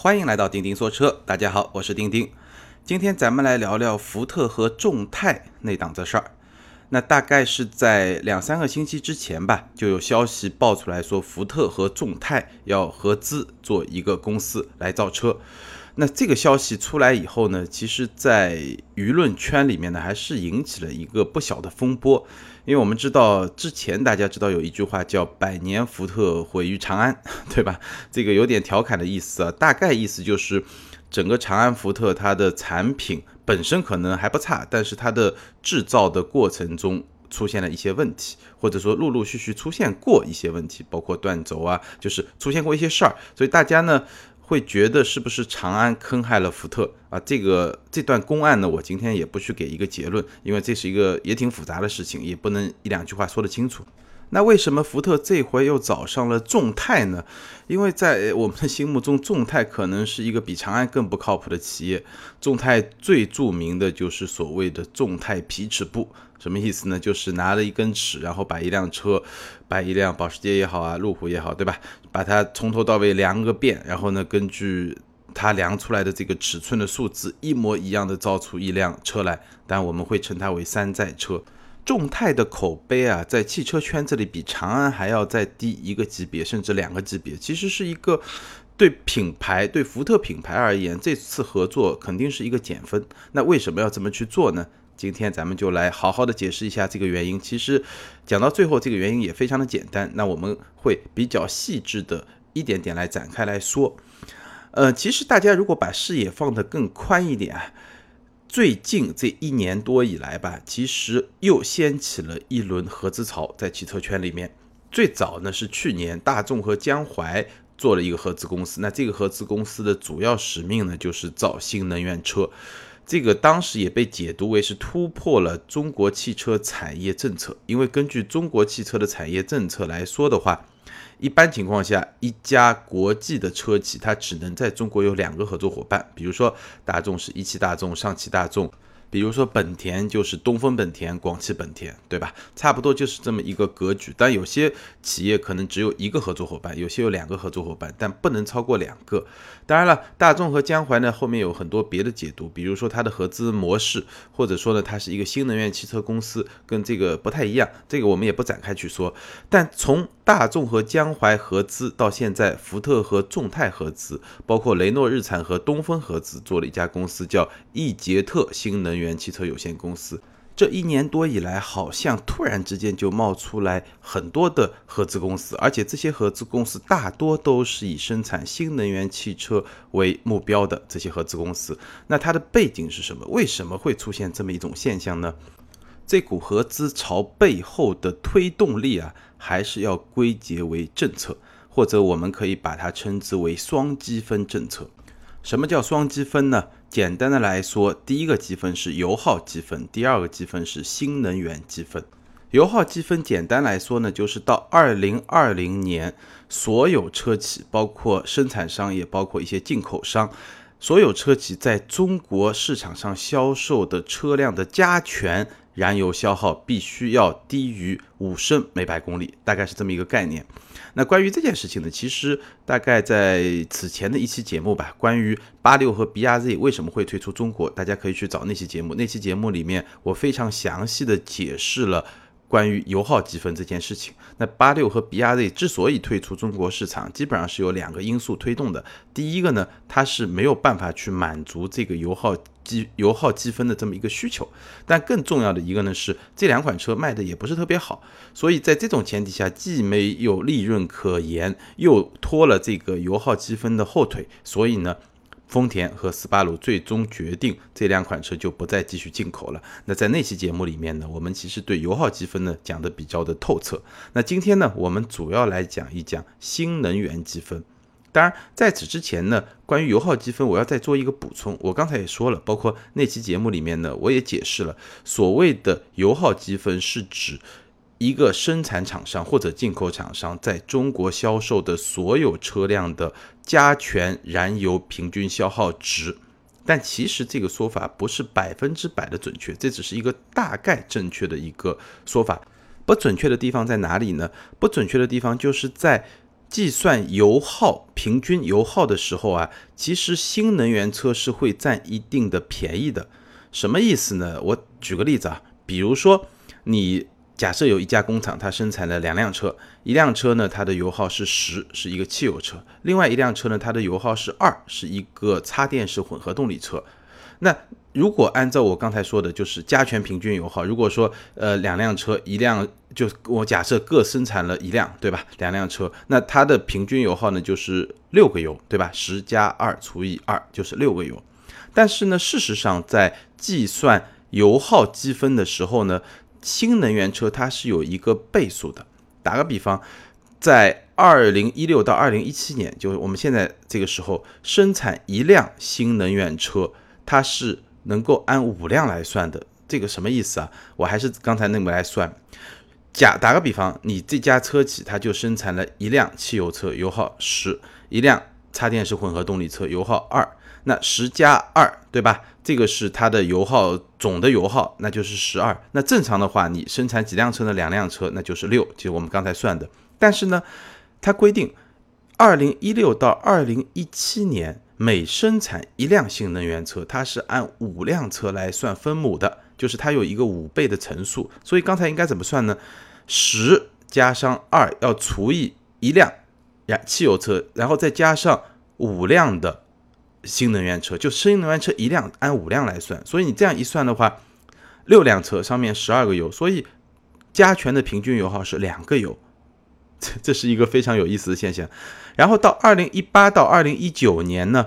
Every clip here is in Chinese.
欢迎来到钉钉说车，大家好，我是钉钉。今天咱们来聊聊福特和众泰那档子事儿。那大概是在两三个星期之前吧，就有消息爆出来说，福特和众泰要合资做一个公司来造车。那这个消息出来以后呢，其实，在舆论圈里面呢，还是引起了一个不小的风波。因为我们知道，之前大家知道有一句话叫“百年福特毁于长安”，对吧？这个有点调侃的意思啊，大概意思就是，整个长安福特它的产品本身可能还不差，但是它的制造的过程中出现了一些问题，或者说陆陆续续出现过一些问题，包括断轴啊，就是出现过一些事儿，所以大家呢。会觉得是不是长安坑害了福特啊？这个这段公案呢，我今天也不去给一个结论，因为这是一个也挺复杂的事情，也不能一两句话说得清楚。那为什么福特这回又找上了众泰呢？因为在我们的心目中，众泰可能是一个比长安更不靠谱的企业。众泰最著名的就是所谓的众泰皮尺部，什么意思呢？就是拿了一根尺，然后把一辆车，把一辆保时捷也好啊，路虎也好，对吧？把它从头到尾量个遍，然后呢，根据它量出来的这个尺寸的数字，一模一样的造出一辆车来。但我们会称它为山寨车。众泰的口碑啊，在汽车圈子里比长安还要再低一个级别，甚至两个级别。其实是一个对品牌、对福特品牌而言，这次合作肯定是一个减分。那为什么要这么去做呢？今天咱们就来好好的解释一下这个原因。其实讲到最后，这个原因也非常的简单。那我们会比较细致的一点点来展开来说。呃，其实大家如果把视野放得更宽一点。最近这一年多以来吧，其实又掀起了一轮合资潮，在汽车圈里面。最早呢是去年大众和江淮做了一个合资公司，那这个合资公司的主要使命呢就是造新能源车，这个当时也被解读为是突破了中国汽车产业政策，因为根据中国汽车的产业政策来说的话。一般情况下，一家国际的车企，它只能在中国有两个合作伙伴，比如说大众是一汽大众、上汽大众。比如说本田就是东风本田、广汽本田，对吧？差不多就是这么一个格局。但有些企业可能只有一个合作伙伴，有些有两个合作伙伴，但不能超过两个。当然了，大众和江淮呢，后面有很多别的解读，比如说它的合资模式，或者说呢，它是一个新能源汽车公司，跟这个不太一样。这个我们也不展开去说。但从大众和江淮合资到现在，福特和众泰合资，包括雷诺日产和东风合资，做了一家公司叫易捷特新能。源汽车有限公司这一年多以来，好像突然之间就冒出来很多的合资公司，而且这些合资公司大多都是以生产新能源汽车为目标的。这些合资公司，那它的背景是什么？为什么会出现这么一种现象呢？这股合资潮背后的推动力啊，还是要归结为政策，或者我们可以把它称之为双积分政策。什么叫双积分呢？简单的来说，第一个积分是油耗积分，第二个积分是新能源积分。油耗积分简单来说呢，就是到二零二零年，所有车企，包括生产商，也包括一些进口商，所有车企在中国市场上销售的车辆的加权燃油消耗必须要低于五升每百公里，大概是这么一个概念。那关于这件事情呢，其实大概在此前的一期节目吧，关于八六和 B R Z 为什么会退出中国，大家可以去找那期节目。那期节目里面，我非常详细的解释了。关于油耗积分这件事情，那八六和 B R Z 之所以退出中国市场，基本上是有两个因素推动的。第一个呢，它是没有办法去满足这个油耗积油耗积分的这么一个需求。但更重要的一个呢，是这两款车卖的也不是特别好，所以在这种前提下，既没有利润可言，又拖了这个油耗积分的后腿，所以呢。丰田和斯巴鲁最终决定这两款车就不再继续进口了。那在那期节目里面呢，我们其实对油耗积分呢讲的比较的透彻。那今天呢，我们主要来讲一讲新能源积分。当然，在此之前呢，关于油耗积分，我要再做一个补充。我刚才也说了，包括那期节目里面呢，我也解释了，所谓的油耗积分是指。一个生产厂商或者进口厂商在中国销售的所有车辆的加权燃油平均消耗值，但其实这个说法不是百分之百的准确，这只是一个大概正确的一个说法。不准确的地方在哪里呢？不准确的地方就是在计算油耗平均油耗的时候啊，其实新能源车是会占一定的便宜的。什么意思呢？我举个例子啊，比如说你假设有一家工厂，它生产了两辆车，一辆车呢它的油耗是十，是一个汽油车；另外一辆车呢它的油耗是二，是一个插电式混合动力车。那如果按照我刚才说的，就是加权平均油耗，如果说呃两辆车，一辆就我假设各生产了一辆，对吧？两辆车，那它的平均油耗呢就是六个油，对吧？十加二除以二就是六个油。但是呢，事实上在计算油耗积分的时候呢，新能源车它是有一个倍数的。打个比方，在二零一六到二零一七年，就是我们现在这个时候生产一辆新能源车。它是能够按五辆来算的，这个什么意思啊？我还是刚才那么来算。假打个比方，你这家车企它就生产了一辆汽油车，油耗十；一辆插电式混合动力车，油耗二。那十加二，对吧？这个是它的油耗总的油耗，那就是十二。那正常的话，你生产几辆车呢？两辆车，那就是六，就是我们刚才算的。但是呢，它规定，二零一六到二零一七年。每生产一辆新能源车，它是按五辆车来算分母的，就是它有一个五倍的乘数。所以刚才应该怎么算呢？十加上二要除以一辆燃汽油车，然后再加上五辆的新能源车，就新能源车一辆按五辆来算。所以你这样一算的话，六辆车上面十二个油，所以加权的平均油耗是两个油。这这是一个非常有意思的现象。然后到二零一八到二零一九年呢，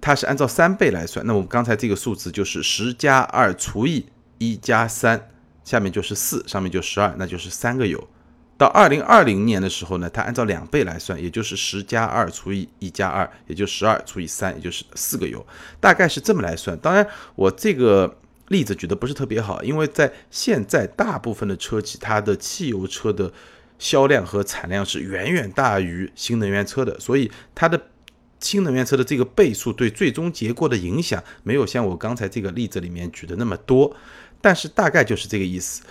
它是按照三倍来算。那我们刚才这个数字就是十加二除以一加三，下面就是四，上面就十二，那就是三个油。到二零二零年的时候呢，它按照两倍来算，也就是十加二除以一加二，也就十二除以三，也就是四个油，大概是这么来算。当然，我这个例子举的不是特别好，因为在现在大部分的车企，它的汽油车的。销量和产量是远远大于新能源车的，所以它的新能源车的这个倍数对最终结果的影响没有像我刚才这个例子里面举的那么多，但是大概就是这个意思。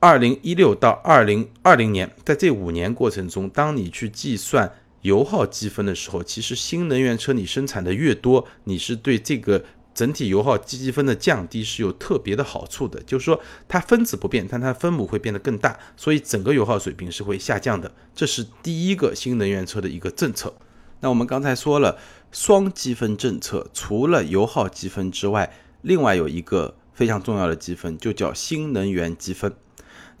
二零一六到二零二零年，在这五年过程中，当你去计算油耗积分的时候，其实新能源车你生产的越多，你是对这个。整体油耗积分的降低是有特别的好处的，就是说它分子不变，但它分母会变得更大，所以整个油耗水平是会下降的。这是第一个新能源车的一个政策。那我们刚才说了双积分政策，除了油耗积分之外，另外有一个非常重要的积分，就叫新能源积分。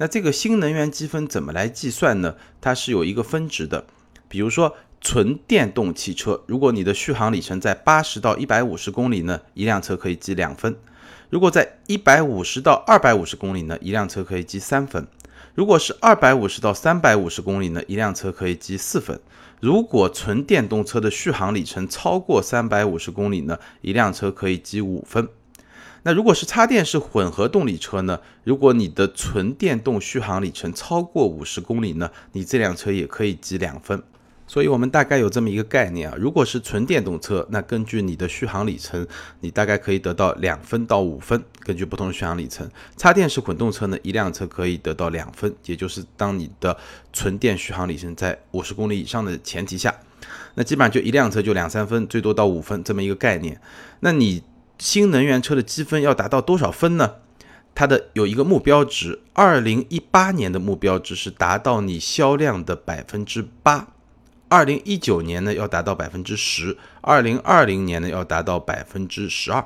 那这个新能源积分怎么来计算呢？它是有一个分值的，比如说。纯电动汽车，如果你的续航里程在八十到一百五十公里呢，一辆车可以积两分；如果在一百五十到二百五十公里呢，一辆车可以积三分；如果是二百五十到三百五十公里呢，一辆车可以积四分；如果纯电动车的续航里程超过三百五十公里呢，一辆车可以积五分。那如果是插电式混合动力车呢？如果你的纯电动续航里程超过五十公里呢，你这辆车也可以积两分。所以，我们大概有这么一个概念啊，如果是纯电动车，那根据你的续航里程，你大概可以得到两分到五分，根据不同的续航里程。插电式混动车呢，一辆车可以得到两分，也就是当你的纯电续航里程在五十公里以上的前提下，那基本上就一辆车就两三分，最多到五分这么一个概念。那你新能源车的积分要达到多少分呢？它的有一个目标值，二零一八年的目标值是达到你销量的百分之八。二零一九年呢要达到百分之十，二零二零年呢要达到百分之十二。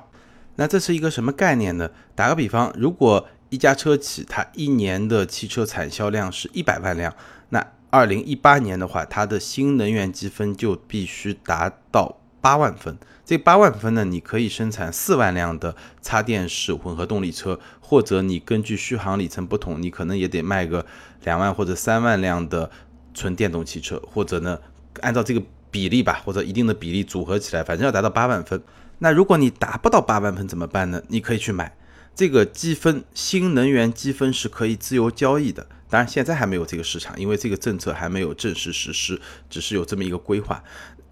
那这是一个什么概念呢？打个比方，如果一家车企它一年的汽车产销量是一百万辆，那二零一八年的话，它的新能源积分就必须达到八万分。这八万分呢，你可以生产四万辆的插电式混合动力车，或者你根据续航里程不同，你可能也得卖个两万或者三万辆的纯电动汽车，或者呢。按照这个比例吧，或者一定的比例组合起来，反正要达到八万分。那如果你达不到八万分怎么办呢？你可以去买这个积分，新能源积分是可以自由交易的。当然现在还没有这个市场，因为这个政策还没有正式实施，只是有这么一个规划。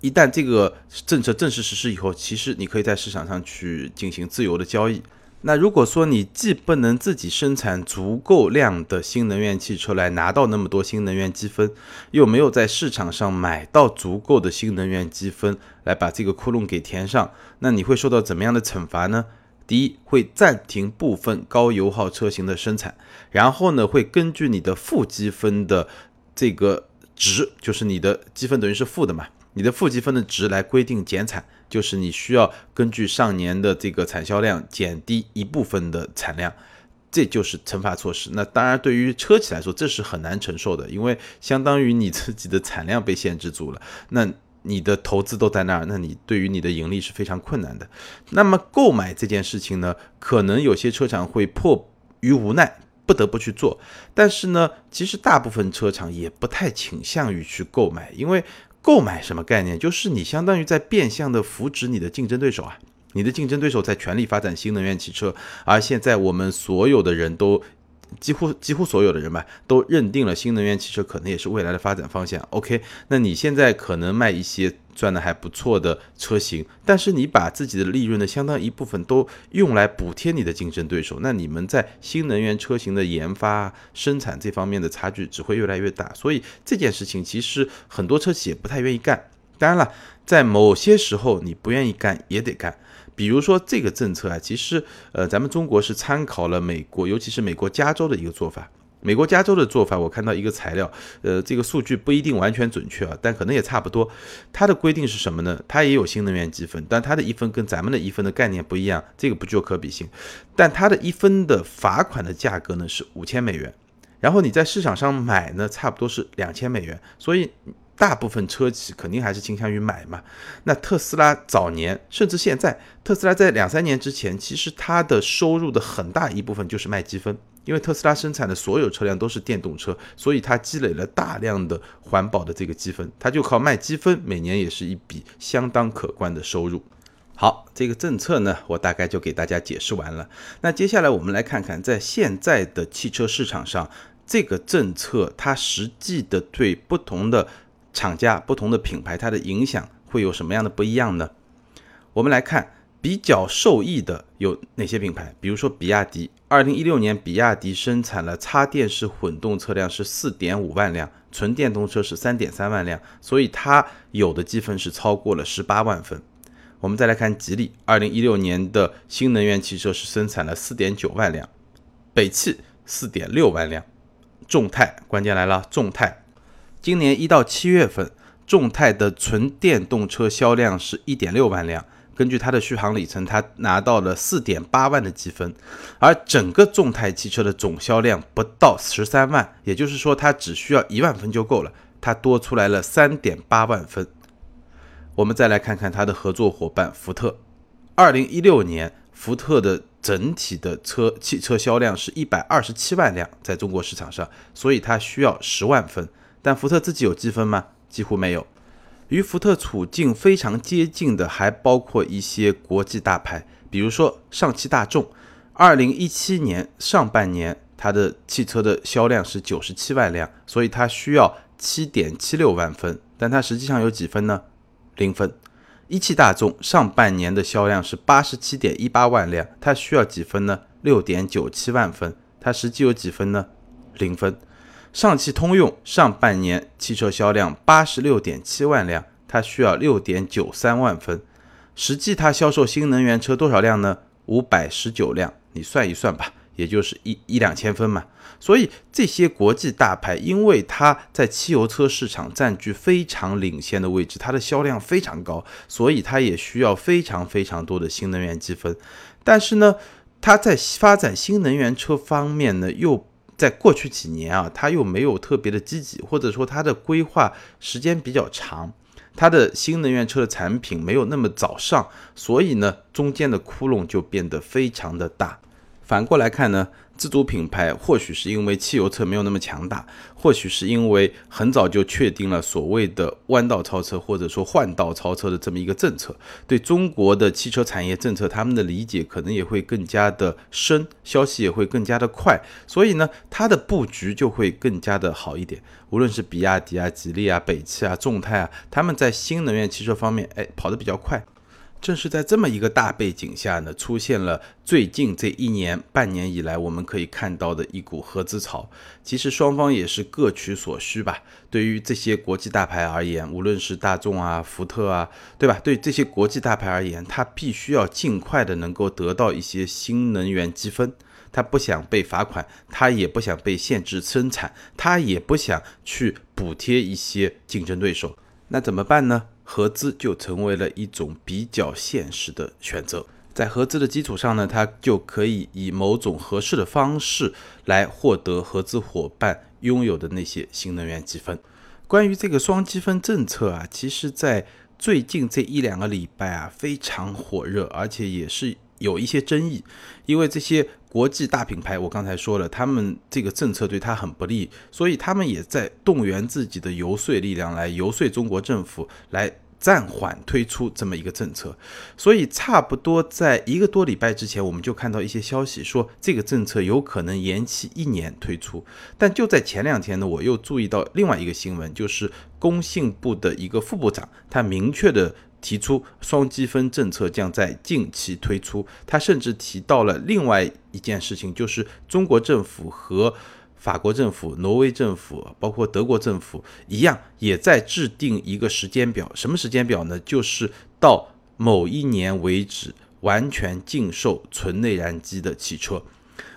一旦这个政策正式实施以后，其实你可以在市场上去进行自由的交易。那如果说你既不能自己生产足够量的新能源汽车来拿到那么多新能源积分，又没有在市场上买到足够的新能源积分来把这个窟窿给填上，那你会受到怎么样的惩罚呢？第一，会暂停部分高油耗车型的生产，然后呢，会根据你的负积分的这个值，就是你的积分等于是负的嘛，你的负积分的值来规定减产。就是你需要根据上年的这个产销量减低一部分的产量，这就是惩罚措施。那当然，对于车企来说，这是很难承受的，因为相当于你自己的产量被限制住了，那你的投资都在那儿，那你对于你的盈利是非常困难的。那么购买这件事情呢，可能有些车厂会迫于无奈不得不去做，但是呢，其实大部分车厂也不太倾向于去购买，因为。购买什么概念？就是你相当于在变相的扶持你的竞争对手啊！你的竞争对手在全力发展新能源汽车，而现在我们所有的人都。几乎几乎所有的人吧，都认定了新能源汽车可能也是未来的发展方向。OK，那你现在可能卖一些赚的还不错的车型，但是你把自己的利润的相当一部分都用来补贴你的竞争对手，那你们在新能源车型的研发、生产这方面的差距只会越来越大。所以这件事情其实很多车企也不太愿意干。当然了，在某些时候你不愿意干也得干。比如说这个政策啊，其实呃，咱们中国是参考了美国，尤其是美国加州的一个做法。美国加州的做法，我看到一个材料，呃，这个数据不一定完全准确啊，但可能也差不多。它的规定是什么呢？它也有新能源积分，但它的一分跟咱们的一分的概念不一样，这个不具有可比性。但它的一分的罚款的价格呢是五千美元，然后你在市场上买呢，差不多是两千美元，所以。大部分车企肯定还是倾向于买嘛。那特斯拉早年甚至现在，特斯拉在两三年之前，其实它的收入的很大一部分就是卖积分，因为特斯拉生产的所有车辆都是电动车，所以它积累了大量的环保的这个积分，它就靠卖积分，每年也是一笔相当可观的收入。好，这个政策呢，我大概就给大家解释完了。那接下来我们来看看，在现在的汽车市场上，这个政策它实际的对不同的。厂家不同的品牌，它的影响会有什么样的不一样呢？我们来看比较受益的有哪些品牌，比如说比亚迪。二零一六年，比亚迪生产了插电式混动车辆是四点五万辆，纯电动车是三点三万辆，所以它有的积分是超过了十八万分。我们再来看吉利，二零一六年的新能源汽车是生产了四点九万辆，北汽四点六万辆，众泰，关键来了，众泰。今年一到七月份，众泰的纯电动车销量是一点六万辆。根据它的续航里程，它拿到了四点八万的积分。而整个众泰汽车的总销量不到十三万，也就是说，它只需要一万分就够了。它多出来了三点八万分。我们再来看看它的合作伙伴福特。二零一六年，福特的整体的车汽车销量是一百二十七万辆，在中国市场上，所以它需要十万分。但福特自己有积分吗？几乎没有。与福特处境非常接近的，还包括一些国际大牌，比如说上汽大众。二零一七年上半年，它的汽车的销量是九十七万辆，所以它需要七点七六万分。但它实际上有几分呢？零分。一汽大众上半年的销量是八十七点一八万辆，它需要几分呢？六点九七万分。它实际有几分呢？零分。上汽通用上半年汽车销量八十六点七万辆，它需要六点九三万分。实际它销售新能源车多少辆呢？五百十九辆，你算一算吧，也就是一一两千分嘛。所以这些国际大牌，因为它在汽油车市场占据非常领先的位置，它的销量非常高，所以它也需要非常非常多的新能源积分。但是呢，它在发展新能源车方面呢，又在过去几年啊，它又没有特别的积极，或者说它的规划时间比较长，它的新能源车的产品没有那么早上，所以呢，中间的窟窿就变得非常的大。反过来看呢？自主品牌或许是因为汽油车没有那么强大，或许是因为很早就确定了所谓的弯道超车或者说换道超车的这么一个政策，对中国的汽车产业政策，他们的理解可能也会更加的深，消息也会更加的快，所以呢，它的布局就会更加的好一点。无论是比亚迪啊、吉利啊、北汽啊、众泰啊，他们在新能源汽车方面，哎，跑得比较快。正是在这么一个大背景下呢，出现了最近这一年半年以来我们可以看到的一股合资潮。其实双方也是各取所需吧。对于这些国际大牌而言，无论是大众啊、福特啊，对吧？对这些国际大牌而言，它必须要尽快的能够得到一些新能源积分。他不想被罚款，他也不想被限制生产，他也不想去补贴一些竞争对手。那怎么办呢？合资就成为了一种比较现实的选择，在合资的基础上呢，它就可以以某种合适的方式来获得合资伙伴拥有的那些新能源积分。关于这个双积分政策啊，其实在最近这一两个礼拜啊非常火热，而且也是有一些争议，因为这些。国际大品牌，我刚才说了，他们这个政策对他很不利，所以他们也在动员自己的游说力量来游说中国政府来暂缓推出这么一个政策。所以差不多在一个多礼拜之前，我们就看到一些消息说这个政策有可能延期一年推出。但就在前两天呢，我又注意到另外一个新闻，就是工信部的一个副部长，他明确的。提出双积分政策将在近期推出，他甚至提到了另外一件事情，就是中国政府和法国政府、挪威政府，包括德国政府一样，也在制定一个时间表。什么时间表呢？就是到某一年为止，完全禁售纯内燃机的汽车。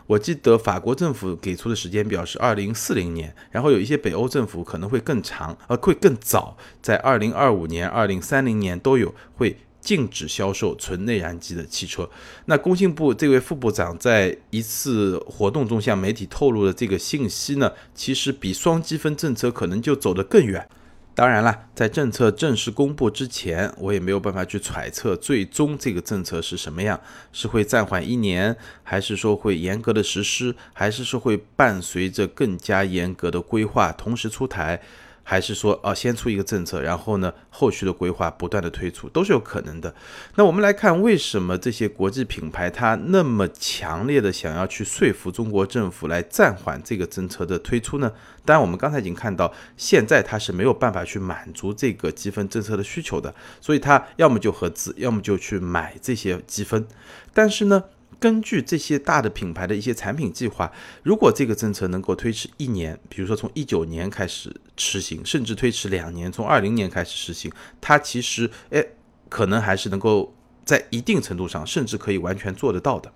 我记得法国政府给出的时间表是二零四零年，然后有一些北欧政府可能会更长，呃，会更早，在二零二五年、二零三零年都有会禁止销售纯内燃机的汽车。那工信部这位副部长在一次活动中向媒体透露的这个信息呢，其实比双积分政策可能就走得更远。当然了，在政策正式公布之前，我也没有办法去揣测最终这个政策是什么样，是会暂缓一年，还是说会严格的实施，还是说会伴随着更加严格的规划同时出台。还是说，啊，先出一个政策，然后呢，后续的规划不断的推出，都是有可能的。那我们来看，为什么这些国际品牌它那么强烈的想要去说服中国政府来暂缓这个政策的推出呢？当然，我们刚才已经看到，现在它是没有办法去满足这个积分政策的需求的，所以它要么就合资，要么就去买这些积分。但是呢？根据这些大的品牌的一些产品计划，如果这个政策能够推迟一年，比如说从一九年开始实行，甚至推迟两年，从二零年开始实行，它其实诶可能还是能够在一定程度上，甚至可以完全做得到的。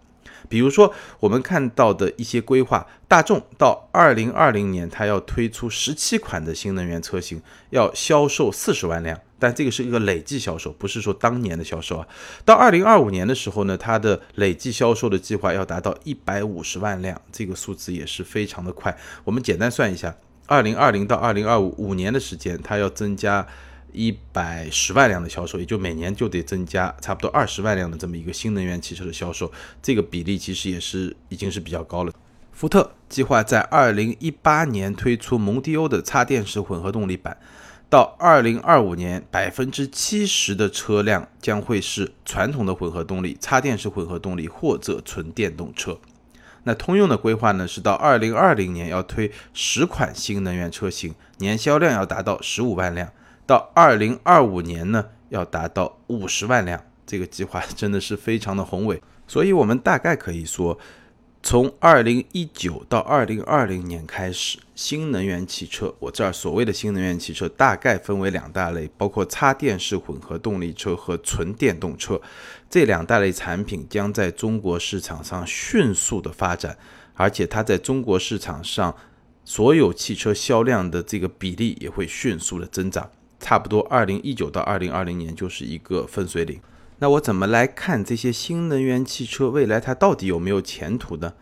比如说，我们看到的一些规划，大众到二零二零年，它要推出十七款的新能源车型，要销售四十万辆，但这个是一个累计销售，不是说当年的销售啊。到二零二五年的时候呢，它的累计销售的计划要达到一百五十万辆，这个数字也是非常的快。我们简单算一下，二零二零到二零二五五年的时间，它要增加。一百十万辆的销售，也就每年就得增加差不多二十万辆的这么一个新能源汽车的销售，这个比例其实也是已经是比较高了。福特计划在二零一八年推出蒙迪欧的插电式混合动力版，到二零二五年，百分之七十的车辆将会是传统的混合动力、插电式混合动力或者纯电动车。那通用的规划呢，是到二零二零年要推十款新能源车型，年销量要达到十五万辆。到二零二五年呢，要达到五十万辆，这个计划真的是非常的宏伟。所以，我们大概可以说，从二零一九到二零二零年开始，新能源汽车，我这儿所谓的新能源汽车，大概分为两大类，包括插电式混合动力车和纯电动车这两大类产品，将在中国市场上迅速的发展，而且它在中国市场上所有汽车销量的这个比例也会迅速的增长。差不多，二零一九到二零二零年就是一个分水岭。那我怎么来看这些新能源汽车未来它到底有没有前途呢？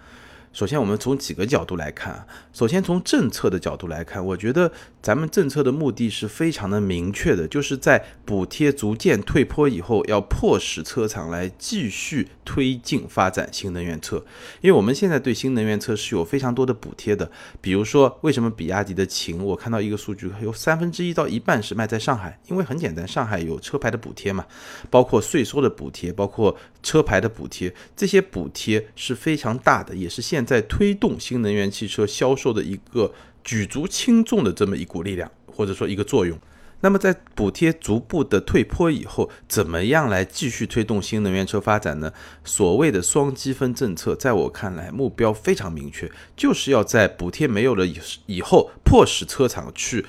首先，我们从几个角度来看。首先，从政策的角度来看，我觉得咱们政策的目的是非常的明确的，就是在补贴逐渐退坡以后，要迫使车厂来继续推进发展新能源车。因为我们现在对新能源车是有非常多的补贴的，比如说，为什么比亚迪的秦，我看到一个数据，有三分之一到一半是卖在上海，因为很简单，上海有车牌的补贴嘛，包括税收的补贴，包括车牌的补贴，这些补贴是非常大的，也是现在推动新能源汽车销售的一个举足轻重的这么一股力量，或者说一个作用。那么在补贴逐步的退坡以后，怎么样来继续推动新能源车发展呢？所谓的双积分政策，在我看来目标非常明确，就是要在补贴没有了以以后，迫使车厂去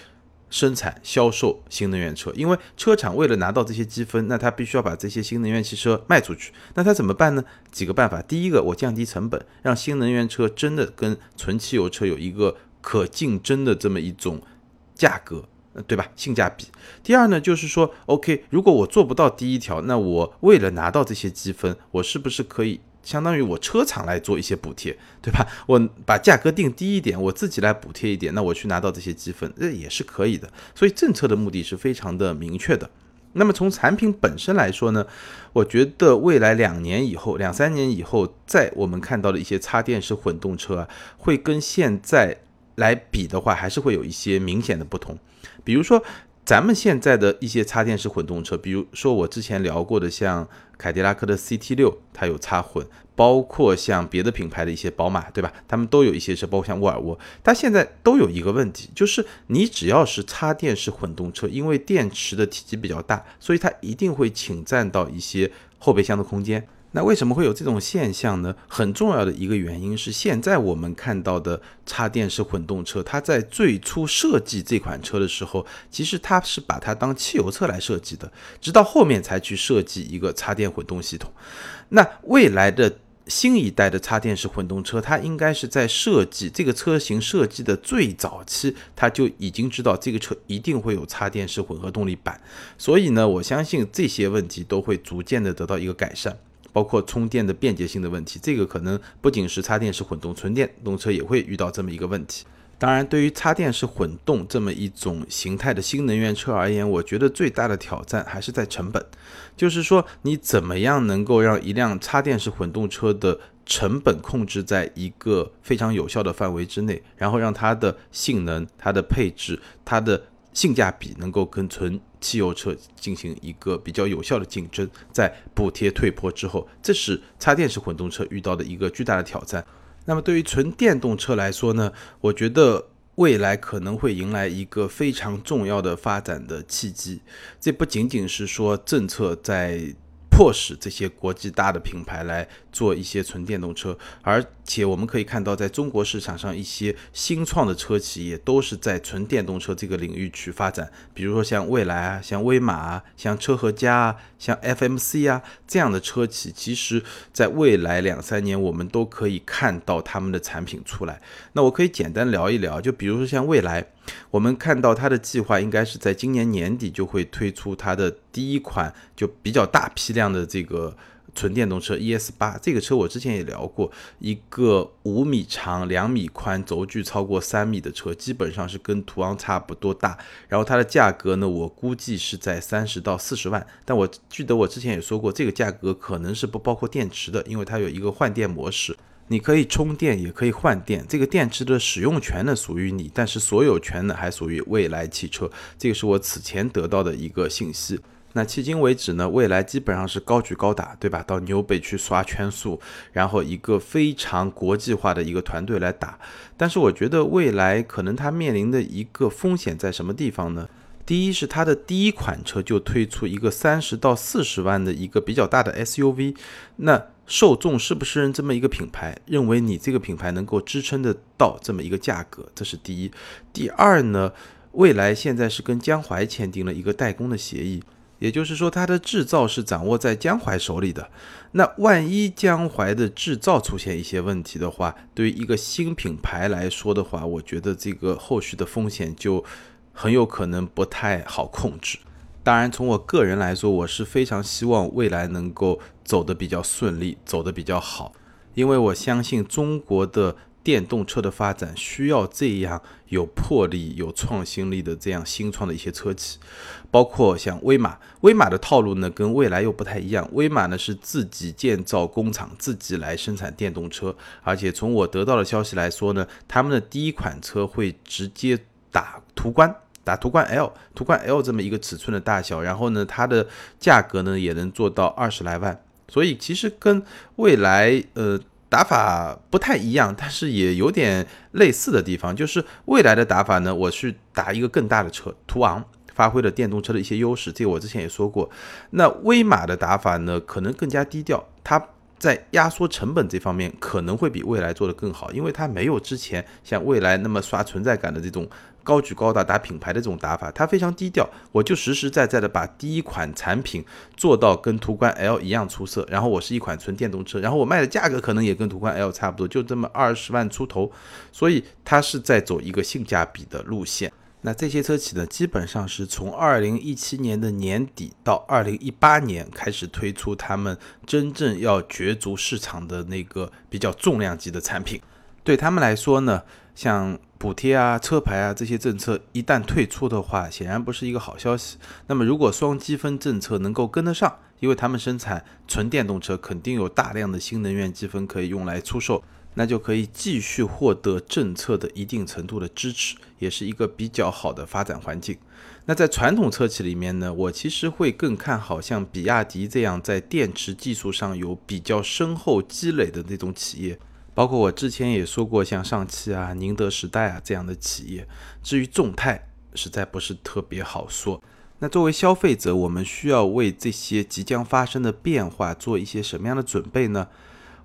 生产销售新能源车。因为车厂为了拿到这些积分，那他必须要把这些新能源汽车卖出去。那他怎么办呢？几个办法。第一个，我降低成本，让新能源车真的跟纯汽油车有一个可竞争的这么一种价格。对吧？性价比。第二呢，就是说，OK，如果我做不到第一条，那我为了拿到这些积分，我是不是可以相当于我车厂来做一些补贴，对吧？我把价格定低一点，我自己来补贴一点，那我去拿到这些积分，这也是可以的。所以政策的目的是非常的明确的。那么从产品本身来说呢，我觉得未来两年以后、两三年以后，在我们看到的一些插电式混动车啊，会跟现在来比的话，还是会有一些明显的不同。比如说，咱们现在的一些插电式混动车，比如说我之前聊过的，像凯迪拉克的 CT 六，它有插混，包括像别的品牌的一些宝马，对吧？他们都有一些车，包括像沃尔沃，它现在都有一个问题，就是你只要是插电式混动车，因为电池的体积比较大，所以它一定会侵占到一些后备箱的空间。那为什么会有这种现象呢？很重要的一个原因是，现在我们看到的插电式混动车，它在最初设计这款车的时候，其实它是把它当汽油车来设计的，直到后面才去设计一个插电混动系统。那未来的新一代的插电式混动车，它应该是在设计这个车型设计的最早期，它就已经知道这个车一定会有插电式混合动力版，所以呢，我相信这些问题都会逐渐的得到一个改善。包括充电的便捷性的问题，这个可能不仅是插电式混动，纯电动车也会遇到这么一个问题。当然，对于插电式混动这么一种形态的新能源车而言，我觉得最大的挑战还是在成本，就是说你怎么样能够让一辆插电式混动车的成本控制在一个非常有效的范围之内，然后让它的性能、它的配置、它的性价比能够跟纯汽油车进行一个比较有效的竞争，在补贴退坡之后，这是插电式混动车遇到的一个巨大的挑战。那么对于纯电动车来说呢，我觉得未来可能会迎来一个非常重要的发展的契机。这不仅仅是说政策在。迫使这些国际大的品牌来做一些纯电动车，而且我们可以看到，在中国市场上，一些新创的车企也都是在纯电动车这个领域去发展。比如说像蔚来啊，像威马啊，像车和家啊，像 FMC 啊这样的车企，其实在未来两三年，我们都可以看到他们的产品出来。那我可以简单聊一聊，就比如说像蔚来。我们看到它的计划应该是在今年年底就会推出它的第一款就比较大批量的这个纯电动车 ES 八。这个车我之前也聊过，一个五米长、两米宽、轴距超过三米的车，基本上是跟途昂差不多大。然后它的价格呢，我估计是在三十到四十万。但我记得我之前也说过，这个价格可能是不包括电池的，因为它有一个换电模式。你可以充电，也可以换电，这个电池的使用权呢属于你，但是所有权呢还属于蔚来汽车。这个是我此前得到的一个信息。那迄今为止呢，蔚来基本上是高举高打，对吧？到纽北去刷圈速，然后一个非常国际化的一个团队来打。但是我觉得蔚来可能它面临的一个风险在什么地方呢？第一是它的第一款车就推出一个三十到四十万的一个比较大的 SUV，那受众是不是这么一个品牌认为你这个品牌能够支撑得到这么一个价格？这是第一。第二呢，未来现在是跟江淮签订了一个代工的协议，也就是说它的制造是掌握在江淮手里的。那万一江淮的制造出现一些问题的话，对于一个新品牌来说的话，我觉得这个后续的风险就。很有可能不太好控制。当然，从我个人来说，我是非常希望未来能够走得比较顺利，走得比较好，因为我相信中国的电动车的发展需要这样有魄力、有创新力的这样新创的一些车企，包括像威马。威马的套路呢，跟未来又不太一样。威马呢是自己建造工厂，自己来生产电动车，而且从我得到的消息来说呢，他们的第一款车会直接打途观。打途观 L，途观 L 这么一个尺寸的大小，然后呢，它的价格呢也能做到二十来万，所以其实跟未来呃打法不太一样，但是也有点类似的地方，就是未来的打法呢，我去打一个更大的车途昂。发挥了电动车的一些优势，这个我之前也说过。那威马的打法呢，可能更加低调，它在压缩成本这方面可能会比蔚来做得更好，因为它没有之前像蔚来那么刷存在感的这种。高举高打打品牌的这种打法，它非常低调。我就实实在在的把第一款产品做到跟途观 L 一样出色，然后我是一款纯电动车，然后我卖的价格可能也跟途观 L 差不多，就这么二十万出头。所以它是在走一个性价比的路线。那这些车企呢，基本上是从二零一七年的年底到二零一八年开始推出他们真正要角逐市场的那个比较重量级的产品。对他们来说呢，像补贴啊、车牌啊这些政策一旦退出的话，显然不是一个好消息。那么如果双积分政策能够跟得上，因为他们生产纯电动车，肯定有大量的新能源积分可以用来出售，那就可以继续获得政策的一定程度的支持，也是一个比较好的发展环境。那在传统车企里面呢，我其实会更看好像比亚迪这样在电池技术上有比较深厚积累的那种企业。包括我之前也说过，像上汽啊、宁德时代啊这样的企业。至于众泰，实在不是特别好说。那作为消费者，我们需要为这些即将发生的变化做一些什么样的准备呢？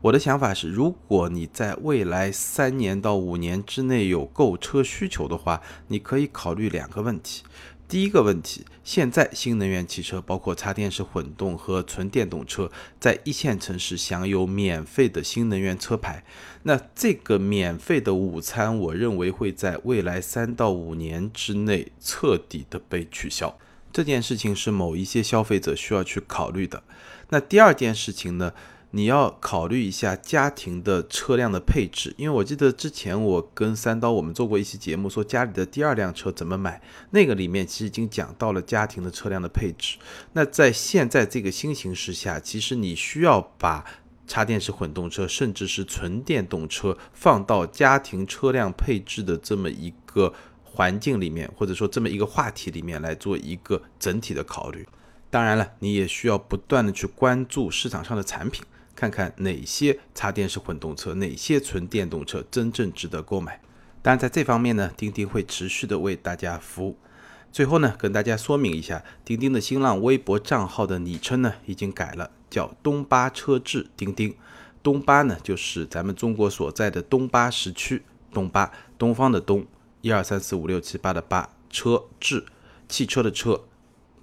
我的想法是，如果你在未来三年到五年之内有购车需求的话，你可以考虑两个问题。第一个问题，现在新能源汽车包括插电式混动和纯电动车，在一线城市享有免费的新能源车牌。那这个免费的午餐，我认为会在未来三到五年之内彻底的被取消。这件事情是某一些消费者需要去考虑的。那第二件事情呢？你要考虑一下家庭的车辆的配置，因为我记得之前我跟三刀我们做过一期节目，说家里的第二辆车怎么买，那个里面其实已经讲到了家庭的车辆的配置。那在现在这个新形势下，其实你需要把插电式混动车，甚至是纯电动车放到家庭车辆配置的这么一个环境里面，或者说这么一个话题里面来做一个整体的考虑。当然了，你也需要不断的去关注市场上的产品。看看哪些插电式混动车，哪些纯电动车真正值得购买。当然，在这方面呢，钉钉会持续的为大家服务。最后呢，跟大家说明一下，钉钉的新浪微博账号的昵称呢已经改了，叫东巴车志钉钉。东巴呢就是咱们中国所在的东巴时区，东巴东方的东，一二三四五六七八的八，车志汽车的车，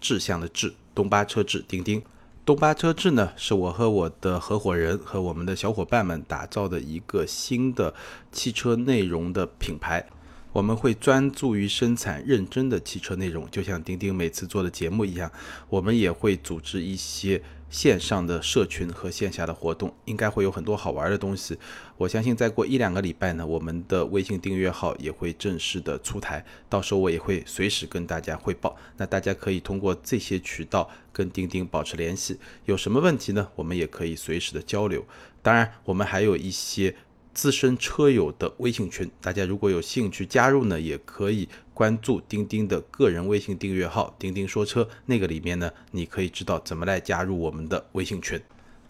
志向的志，东巴车志钉钉。东巴车志呢，是我和我的合伙人和我们的小伙伴们打造的一个新的汽车内容的品牌。我们会专注于生产认真的汽车内容，就像钉钉每次做的节目一样。我们也会组织一些。线上的社群和线下的活动应该会有很多好玩的东西。我相信再过一两个礼拜呢，我们的微信订阅号也会正式的出台，到时候我也会随时跟大家汇报。那大家可以通过这些渠道跟钉钉保持联系，有什么问题呢？我们也可以随时的交流。当然，我们还有一些。资深车友的微信群，大家如果有兴趣加入呢，也可以关注钉钉的个人微信订阅号“钉钉说车”，那个里面呢，你可以知道怎么来加入我们的微信群。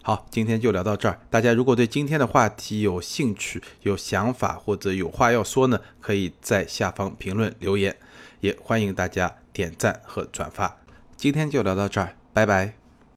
好，今天就聊到这儿。大家如果对今天的话题有兴趣、有想法或者有话要说呢，可以在下方评论留言，也欢迎大家点赞和转发。今天就聊到这儿，拜拜。